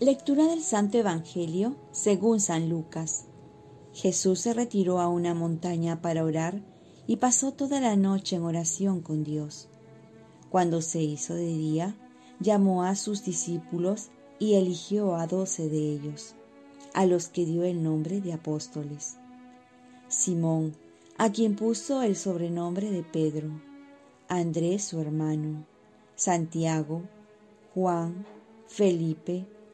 Lectura del Santo Evangelio según San Lucas. Jesús se retiró a una montaña para orar y pasó toda la noche en oración con Dios. Cuando se hizo de día, llamó a sus discípulos y eligió a doce de ellos, a los que dio el nombre de apóstoles. Simón, a quien puso el sobrenombre de Pedro, Andrés su hermano, Santiago, Juan, Felipe,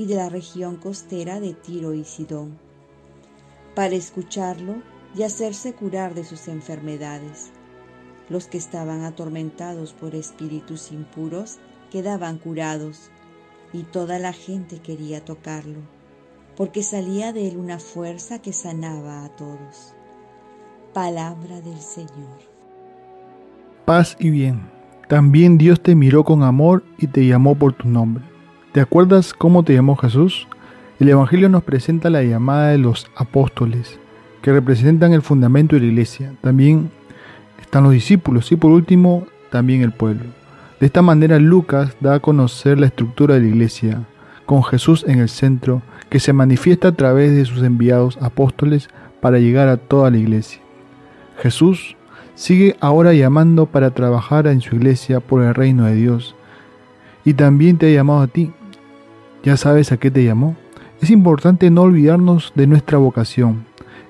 y de la región costera de Tiro y Sidón, para escucharlo y hacerse curar de sus enfermedades. Los que estaban atormentados por espíritus impuros quedaban curados, y toda la gente quería tocarlo, porque salía de él una fuerza que sanaba a todos. Palabra del Señor. Paz y bien. También Dios te miró con amor y te llamó por tu nombre. ¿Te acuerdas cómo te llamó Jesús? El Evangelio nos presenta la llamada de los apóstoles, que representan el fundamento de la iglesia. También están los discípulos y por último también el pueblo. De esta manera Lucas da a conocer la estructura de la iglesia, con Jesús en el centro, que se manifiesta a través de sus enviados apóstoles para llegar a toda la iglesia. Jesús sigue ahora llamando para trabajar en su iglesia por el reino de Dios. Y también te ha llamado a ti, ¿Ya sabes a qué te llamó? Es importante no olvidarnos de nuestra vocación.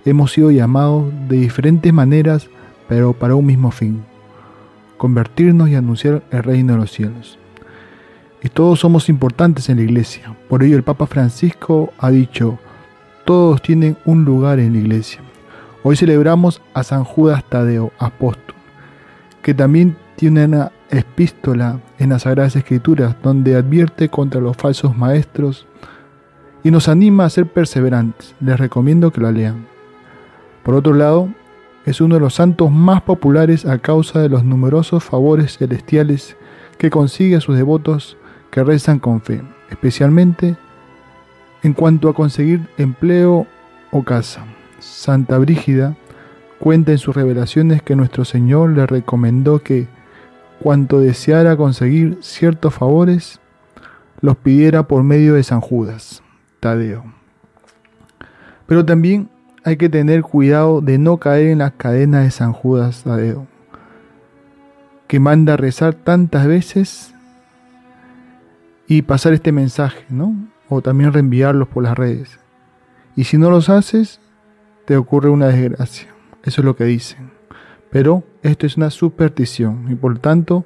Hemos sido llamados de diferentes maneras, pero para un mismo fin, convertirnos y anunciar el reino de los cielos. Y todos somos importantes en la iglesia. Por ello el Papa Francisco ha dicho, todos tienen un lugar en la iglesia. Hoy celebramos a San Judas Tadeo, apóstol, que también tiene una epístola en las Sagradas Escrituras donde advierte contra los falsos maestros y nos anima a ser perseverantes. Les recomiendo que la lean. Por otro lado, es uno de los santos más populares a causa de los numerosos favores celestiales que consigue a sus devotos que rezan con fe, especialmente en cuanto a conseguir empleo o casa. Santa Brígida cuenta en sus revelaciones que nuestro Señor le recomendó que cuanto deseara conseguir ciertos favores, los pidiera por medio de San Judas, Tadeo. Pero también hay que tener cuidado de no caer en las cadenas de San Judas Tadeo, que manda rezar tantas veces y pasar este mensaje, ¿no? O también reenviarlos por las redes. Y si no los haces, te ocurre una desgracia. Eso es lo que dicen. Pero esto es una superstición y por tanto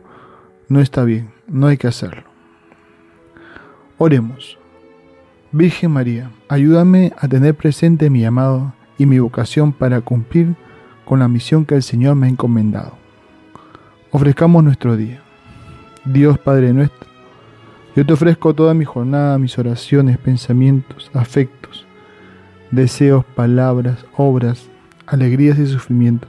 no está bien, no hay que hacerlo. Oremos. Virgen María, ayúdame a tener presente mi llamado y mi vocación para cumplir con la misión que el Señor me ha encomendado. Ofrezcamos nuestro día. Dios Padre nuestro, yo te ofrezco toda mi jornada, mis oraciones, pensamientos, afectos, deseos, palabras, obras, alegrías y sufrimientos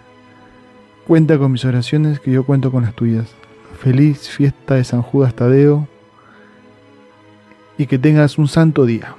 Cuenta con mis oraciones que yo cuento con las tuyas. Feliz fiesta de San Judas Tadeo y que tengas un santo día.